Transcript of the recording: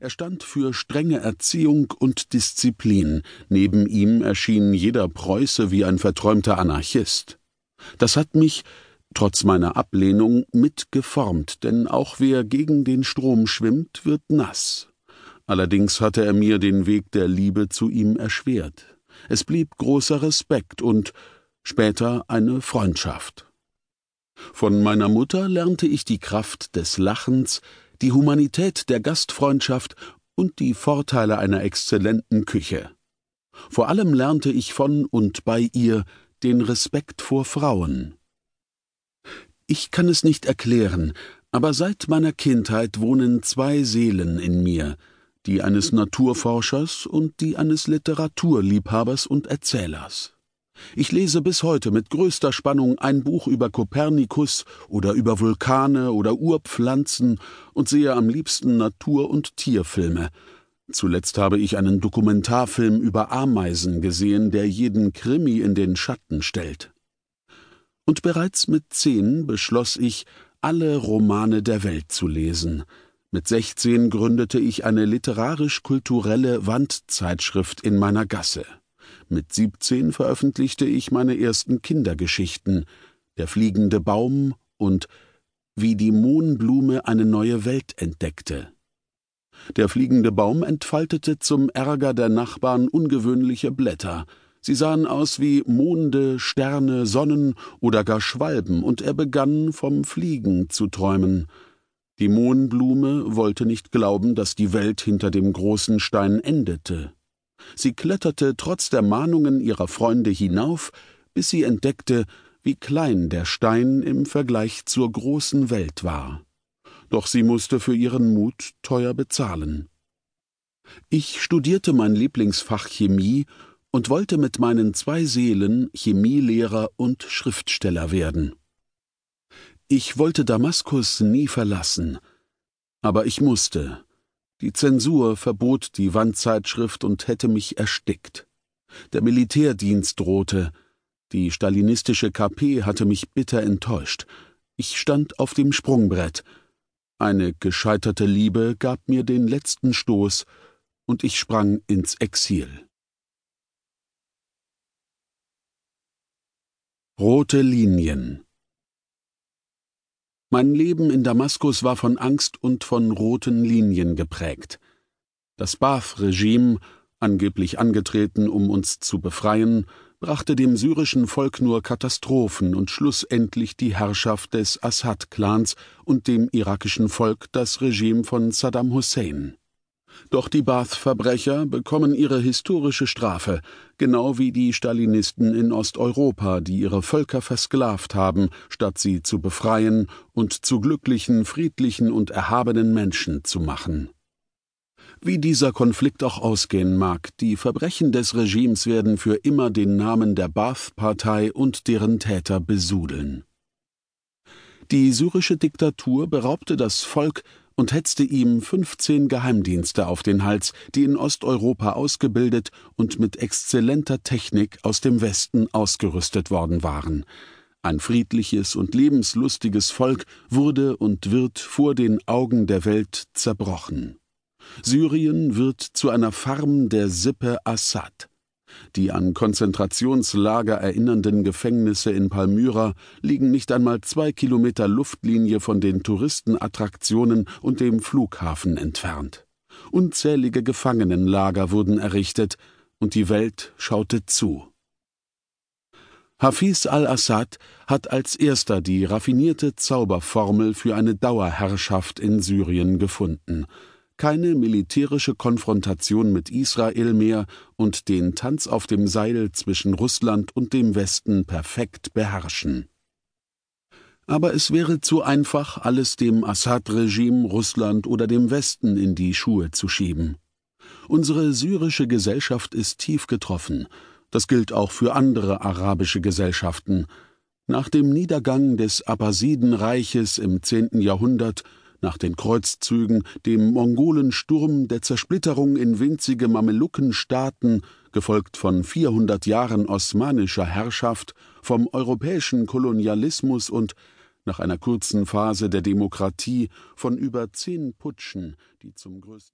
Er stand für strenge Erziehung und Disziplin, neben ihm erschien jeder Preuße wie ein verträumter Anarchist. Das hat mich, trotz meiner Ablehnung, mitgeformt, denn auch wer gegen den Strom schwimmt, wird nass. Allerdings hatte er mir den Weg der Liebe zu ihm erschwert. Es blieb großer Respekt und später eine Freundschaft. Von meiner Mutter lernte ich die Kraft des Lachens, die Humanität der Gastfreundschaft und die Vorteile einer exzellenten Küche. Vor allem lernte ich von und bei ihr den Respekt vor Frauen. Ich kann es nicht erklären, aber seit meiner Kindheit wohnen zwei Seelen in mir, die eines Naturforschers und die eines Literaturliebhabers und Erzählers. Ich lese bis heute mit größter Spannung ein Buch über Kopernikus oder über Vulkane oder Urpflanzen und sehe am liebsten Natur- und Tierfilme. Zuletzt habe ich einen Dokumentarfilm über Ameisen gesehen, der jeden Krimi in den Schatten stellt. Und bereits mit zehn beschloss ich, alle Romane der Welt zu lesen. Mit sechzehn gründete ich eine literarisch-kulturelle Wandzeitschrift in meiner Gasse. Mit siebzehn veröffentlichte ich meine ersten Kindergeschichten Der fliegende Baum und Wie die Mohnblume eine neue Welt entdeckte. Der fliegende Baum entfaltete zum Ärger der Nachbarn ungewöhnliche Blätter. Sie sahen aus wie Monde, Sterne, Sonnen oder gar Schwalben, und er begann vom Fliegen zu träumen. Die Mohnblume wollte nicht glauben, dass die Welt hinter dem großen Stein endete. Sie kletterte trotz der Mahnungen ihrer Freunde hinauf, bis sie entdeckte, wie klein der Stein im Vergleich zur großen Welt war. Doch sie musste für ihren Mut teuer bezahlen. Ich studierte mein Lieblingsfach Chemie und wollte mit meinen zwei Seelen Chemielehrer und Schriftsteller werden. Ich wollte Damaskus nie verlassen, aber ich musste, die Zensur verbot die Wandzeitschrift und hätte mich erstickt. Der Militärdienst drohte. Die stalinistische KP hatte mich bitter enttäuscht. Ich stand auf dem Sprungbrett. Eine gescheiterte Liebe gab mir den letzten Stoß, und ich sprang ins Exil. Rote Linien mein Leben in Damaskus war von Angst und von roten Linien geprägt. Das Baath-Regime, angeblich angetreten, um uns zu befreien, brachte dem syrischen Volk nur Katastrophen und schlussendlich die Herrschaft des Assad-Clans und dem irakischen Volk das Regime von Saddam Hussein. Doch die Baath-Verbrecher bekommen ihre historische Strafe, genau wie die Stalinisten in Osteuropa, die ihre Völker versklavt haben, statt sie zu befreien und zu glücklichen, friedlichen und erhabenen Menschen zu machen. Wie dieser Konflikt auch ausgehen mag, die Verbrechen des Regimes werden für immer den Namen der Baath-Partei und deren Täter besudeln. Die syrische Diktatur beraubte das Volk und hetzte ihm 15 Geheimdienste auf den Hals, die in Osteuropa ausgebildet und mit exzellenter Technik aus dem Westen ausgerüstet worden waren. Ein friedliches und lebenslustiges Volk wurde und wird vor den Augen der Welt zerbrochen. Syrien wird zu einer Farm der Sippe Assad. Die an Konzentrationslager erinnernden Gefängnisse in Palmyra liegen nicht einmal zwei Kilometer Luftlinie von den Touristenattraktionen und dem Flughafen entfernt. Unzählige Gefangenenlager wurden errichtet, und die Welt schaute zu. Hafiz al-Assad hat als erster die raffinierte Zauberformel für eine Dauerherrschaft in Syrien gefunden – keine militärische Konfrontation mit Israel mehr und den Tanz auf dem Seil zwischen Russland und dem Westen perfekt beherrschen. Aber es wäre zu einfach, alles dem Assad-Regime, Russland oder dem Westen in die Schuhe zu schieben. Unsere syrische Gesellschaft ist tief getroffen. Das gilt auch für andere arabische Gesellschaften. Nach dem Niedergang des Abbasidenreiches im zehnten Jahrhundert nach den Kreuzzügen, dem Mongolensturm, der Zersplitterung in winzige Mameluckenstaaten, gefolgt von 400 Jahren osmanischer Herrschaft, vom europäischen Kolonialismus und nach einer kurzen Phase der Demokratie von über zehn Putschen, die zum größten